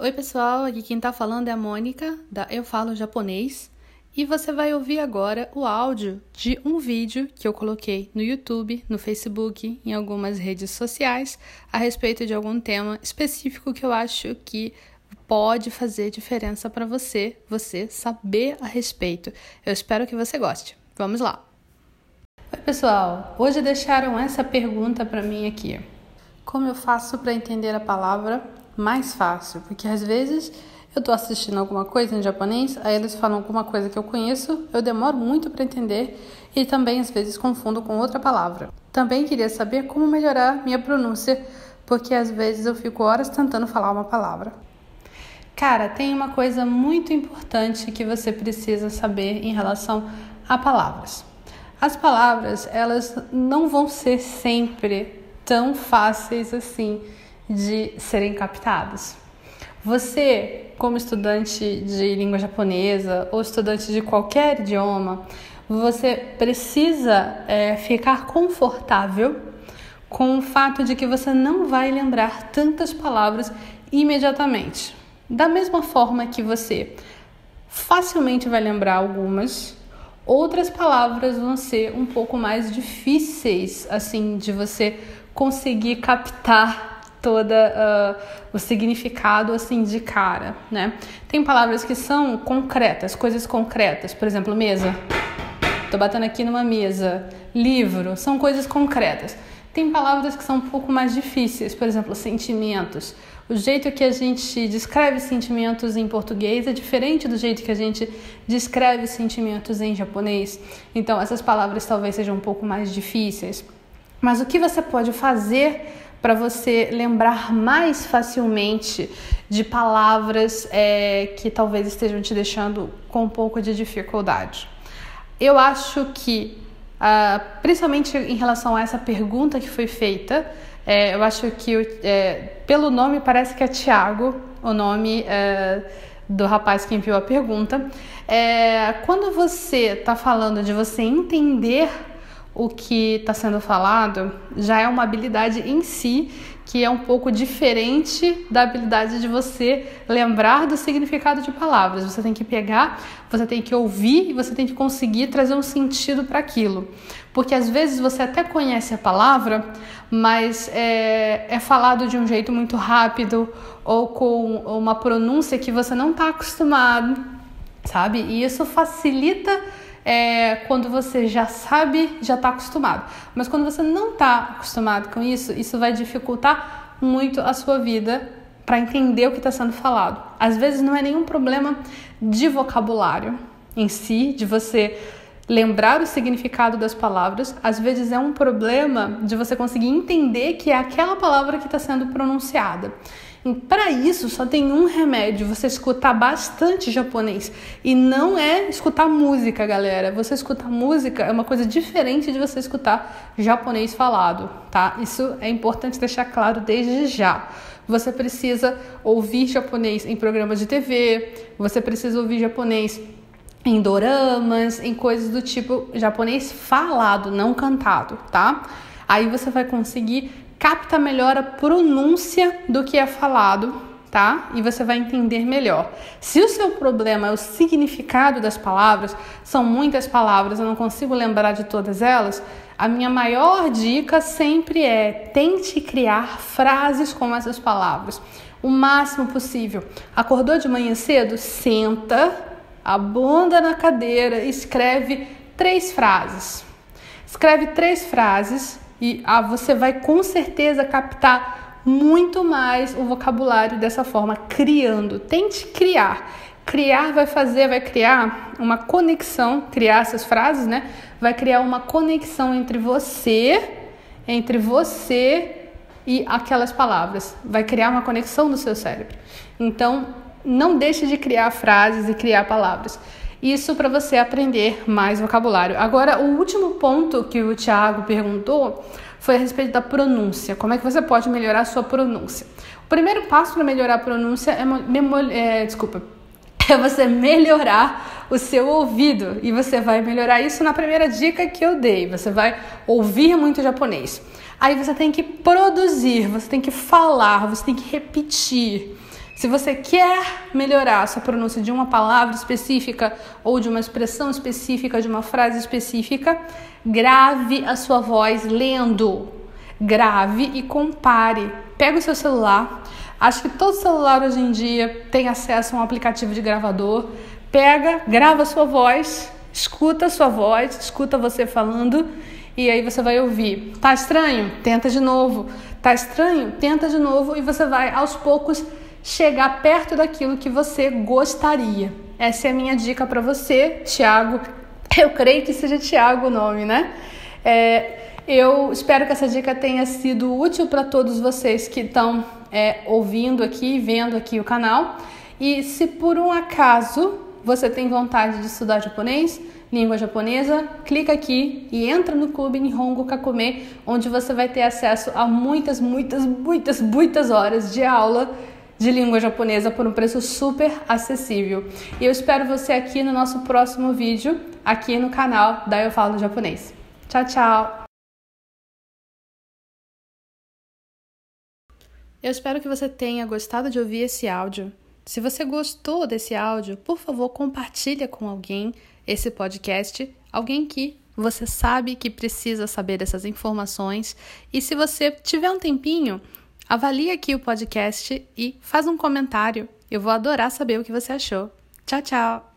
Oi, pessoal, aqui quem tá falando é a Mônica, da Eu Falo Japonês, e você vai ouvir agora o áudio de um vídeo que eu coloquei no YouTube, no Facebook, em algumas redes sociais, a respeito de algum tema específico que eu acho que pode fazer diferença para você, você saber a respeito. Eu espero que você goste. Vamos lá. Oi, pessoal. Hoje deixaram essa pergunta para mim aqui. Como eu faço para entender a palavra mais fácil? Porque às vezes eu estou assistindo alguma coisa em japonês, aí eles falam alguma coisa que eu conheço, eu demoro muito para entender e também às vezes confundo com outra palavra. Também queria saber como melhorar minha pronúncia, porque às vezes eu fico horas tentando falar uma palavra. Cara, tem uma coisa muito importante que você precisa saber em relação a palavras. As palavras, elas não vão ser sempre tão fáceis assim de serem captadas. Você, como estudante de língua japonesa ou estudante de qualquer idioma, você precisa é, ficar confortável com o fato de que você não vai lembrar tantas palavras imediatamente. Da mesma forma que você facilmente vai lembrar algumas, outras palavras vão ser um pouco mais difíceis, assim, de você conseguir captar toda uh, o significado assim de cara, né? Tem palavras que são concretas, coisas concretas, por exemplo, mesa. Tô batendo aqui numa mesa. Livro, são coisas concretas. Tem palavras que são um pouco mais difíceis, por exemplo, sentimentos. O jeito que a gente descreve sentimentos em português é diferente do jeito que a gente descreve sentimentos em japonês. Então, essas palavras talvez sejam um pouco mais difíceis. Mas o que você pode fazer para você lembrar mais facilmente de palavras é, que talvez estejam te deixando com um pouco de dificuldade? Eu acho que, uh, principalmente em relação a essa pergunta que foi feita, é, eu acho que é, pelo nome parece que é Tiago, o nome é, do rapaz que enviou a pergunta. É, quando você está falando de você entender o que está sendo falado, já é uma habilidade em si que é um pouco diferente da habilidade de você lembrar do significado de palavras. Você tem que pegar, você tem que ouvir e você tem que conseguir trazer um sentido para aquilo. Porque às vezes você até conhece a palavra, mas é, é falado de um jeito muito rápido ou com uma pronúncia que você não está acostumado, sabe? E isso facilita é, quando você já sabe, já está acostumado. Mas quando você não está acostumado com isso, isso vai dificultar muito a sua vida para entender o que está sendo falado. Às vezes não é nenhum problema de vocabulário em si, de você lembrar o significado das palavras, às vezes é um problema de você conseguir entender que é aquela palavra que está sendo pronunciada. Para isso, só tem um remédio: você escutar bastante japonês. E não é escutar música, galera. Você escutar música é uma coisa diferente de você escutar japonês falado, tá? Isso é importante deixar claro desde já. Você precisa ouvir japonês em programas de TV, você precisa ouvir japonês em doramas, em coisas do tipo japonês falado, não cantado, tá? Aí você vai conseguir capta melhor a pronúncia do que é falado, tá? E você vai entender melhor. Se o seu problema é o significado das palavras, são muitas palavras, eu não consigo lembrar de todas elas. A minha maior dica sempre é tente criar frases com essas palavras o máximo possível. Acordou de manhã cedo? Senta, a bunda na cadeira, escreve três frases. Escreve três frases e ah, você vai com certeza captar muito mais o vocabulário dessa forma, criando. Tente criar. Criar vai fazer, vai criar uma conexão, criar essas frases, né? Vai criar uma conexão entre você, entre você e aquelas palavras. Vai criar uma conexão no seu cérebro. Então, não deixe de criar frases e criar palavras. Isso para você aprender mais vocabulário. Agora, o último ponto que o Thiago perguntou foi a respeito da pronúncia. Como é que você pode melhorar a sua pronúncia? O primeiro passo para melhorar a pronúncia é, é, desculpa, é você melhorar o seu ouvido. E você vai melhorar isso na primeira dica que eu dei. Você vai ouvir muito japonês. Aí você tem que produzir, você tem que falar, você tem que repetir. Se você quer melhorar a sua pronúncia de uma palavra específica ou de uma expressão específica, de uma frase específica, grave a sua voz lendo. Grave e compare. Pega o seu celular. Acho que todo celular hoje em dia tem acesso a um aplicativo de gravador. Pega, grava a sua voz, escuta a sua voz, escuta você falando e aí você vai ouvir. Tá estranho? Tenta de novo. Tá estranho? Tenta de novo e você vai aos poucos chegar perto daquilo que você gostaria. Essa é a minha dica para você, Tiago. Eu creio que seja Tiago o nome, né? É, eu espero que essa dica tenha sido útil para todos vocês que estão é, ouvindo aqui, vendo aqui o canal. E se por um acaso você tem vontade de estudar japonês, língua japonesa, clica aqui e entra no Clube Nihongo Kakome, onde você vai ter acesso a muitas, muitas, muitas, muitas horas de aula de língua japonesa por um preço super acessível. E eu espero você aqui no nosso próximo vídeo, aqui no canal da Eu Falo Japonês. Tchau, tchau! Eu espero que você tenha gostado de ouvir esse áudio. Se você gostou desse áudio, por favor, compartilhe com alguém esse podcast, alguém que você sabe que precisa saber dessas informações. E se você tiver um tempinho, Avalie aqui o podcast e faz um comentário. Eu vou adorar saber o que você achou. Tchau, tchau!